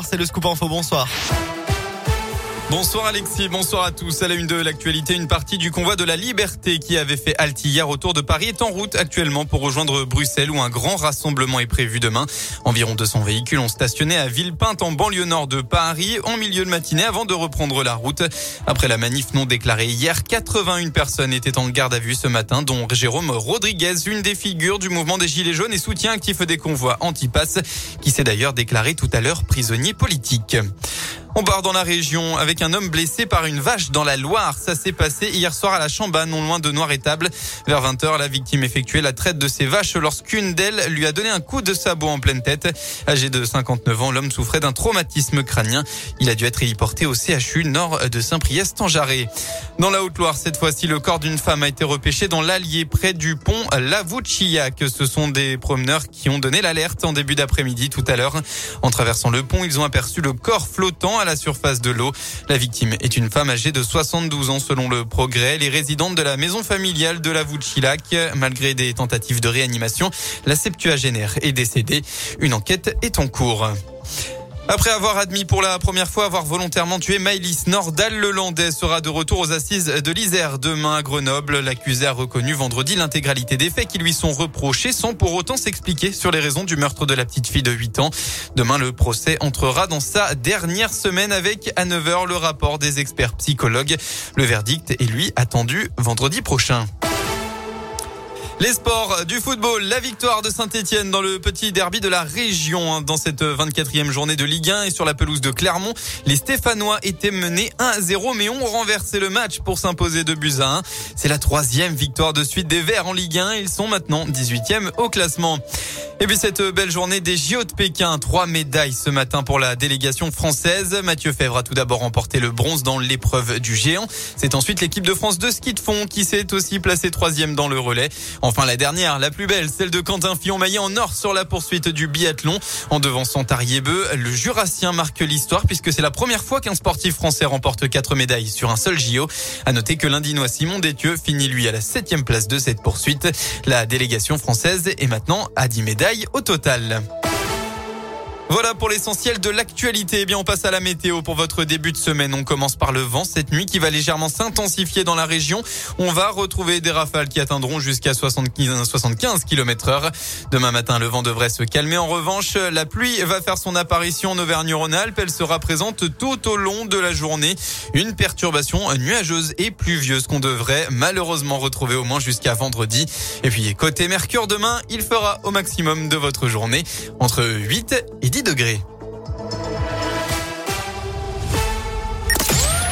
C'est le scoop info, bonsoir. Bonsoir Alexis, bonsoir à tous. À la une de l'actualité, une partie du convoi de la liberté qui avait fait halte hier autour de Paris est en route actuellement pour rejoindre Bruxelles où un grand rassemblement est prévu demain. Environ 200 véhicules ont stationné à Villepinte en banlieue nord de Paris en milieu de matinée avant de reprendre la route. Après la manif non déclarée hier, 81 personnes étaient en garde à vue ce matin, dont Jérôme Rodriguez, une des figures du mouvement des Gilets jaunes et soutien actif des convois anti-pass, qui s'est d'ailleurs déclaré tout à l'heure prisonnier politique. On part dans la région avec un homme blessé par une vache dans la Loire. Ça s'est passé hier soir à la Chamba, non loin de Noir-Étable. Vers 20h, la victime effectuait la traite de ses vaches lorsqu'une d'elles lui a donné un coup de sabot en pleine tête. Âgé de 59 ans, l'homme souffrait d'un traumatisme crânien. Il a dû être héliporté au CHU nord de Saint-Priest en Jarret. Dans la Haute-Loire, cette fois-ci, le corps d'une femme a été repêché dans l'Allier près du pont Lavouchillac. Ce sont des promeneurs qui ont donné l'alerte en début d'après-midi tout à l'heure. En traversant le pont, ils ont aperçu le corps flottant à la surface de l'eau. La victime est une femme âgée de 72 ans selon le progrès. Les résidentes de la maison familiale de la Vouchilac, malgré des tentatives de réanimation, la septuagénaire est décédée. Une enquête est en cours. Après avoir admis pour la première fois avoir volontairement tué Maïlis Nordal, le Landais sera de retour aux assises de l'Isère demain à Grenoble. L'accusé a reconnu vendredi l'intégralité des faits qui lui sont reprochés sans pour autant s'expliquer sur les raisons du meurtre de la petite fille de 8 ans. Demain, le procès entrera dans sa dernière semaine avec à 9h le rapport des experts psychologues. Le verdict est lui attendu vendredi prochain. Les sports du football, la victoire de Saint-Etienne dans le petit derby de la région hein, dans cette 24e journée de Ligue 1 et sur la pelouse de Clermont. Les Stéphanois étaient menés 1-0 mais ont renversé le match pour s'imposer de buts à 1. C'est la troisième victoire de suite des Verts en Ligue 1. Ils sont maintenant 18e au classement. Et puis cette belle journée des JO de Pékin, trois médailles ce matin pour la délégation française. Mathieu Fèvre a tout d'abord remporté le bronze dans l'épreuve du géant. C'est ensuite l'équipe de France de ski de fond qui s'est aussi placée troisième dans le relais. Enfin la dernière, la plus belle, celle de Quentin Fillon-Maillet en or sur la poursuite du biathlon. En devançant Tariebeu, le Jurassien marque l'histoire puisque c'est la première fois qu'un sportif français remporte quatre médailles sur un seul JO. À noter que l'Indinois Simon Détieux finit lui à la septième place de cette poursuite. La délégation française est maintenant à 10 médailles au total. Voilà pour l'essentiel de l'actualité. Eh bien, on passe à la météo pour votre début de semaine. On commence par le vent cette nuit qui va légèrement s'intensifier dans la région. On va retrouver des rafales qui atteindront jusqu'à 75, 75 km heure. Demain matin, le vent devrait se calmer. En revanche, la pluie va faire son apparition en Auvergne-Rhône-Alpes. Elle sera présente tout au long de la journée. Une perturbation nuageuse et pluvieuse qu'on devrait malheureusement retrouver au moins jusqu'à vendredi. Et puis, côté Mercure, demain, il fera au maximum de votre journée entre 8 et 10 degrés.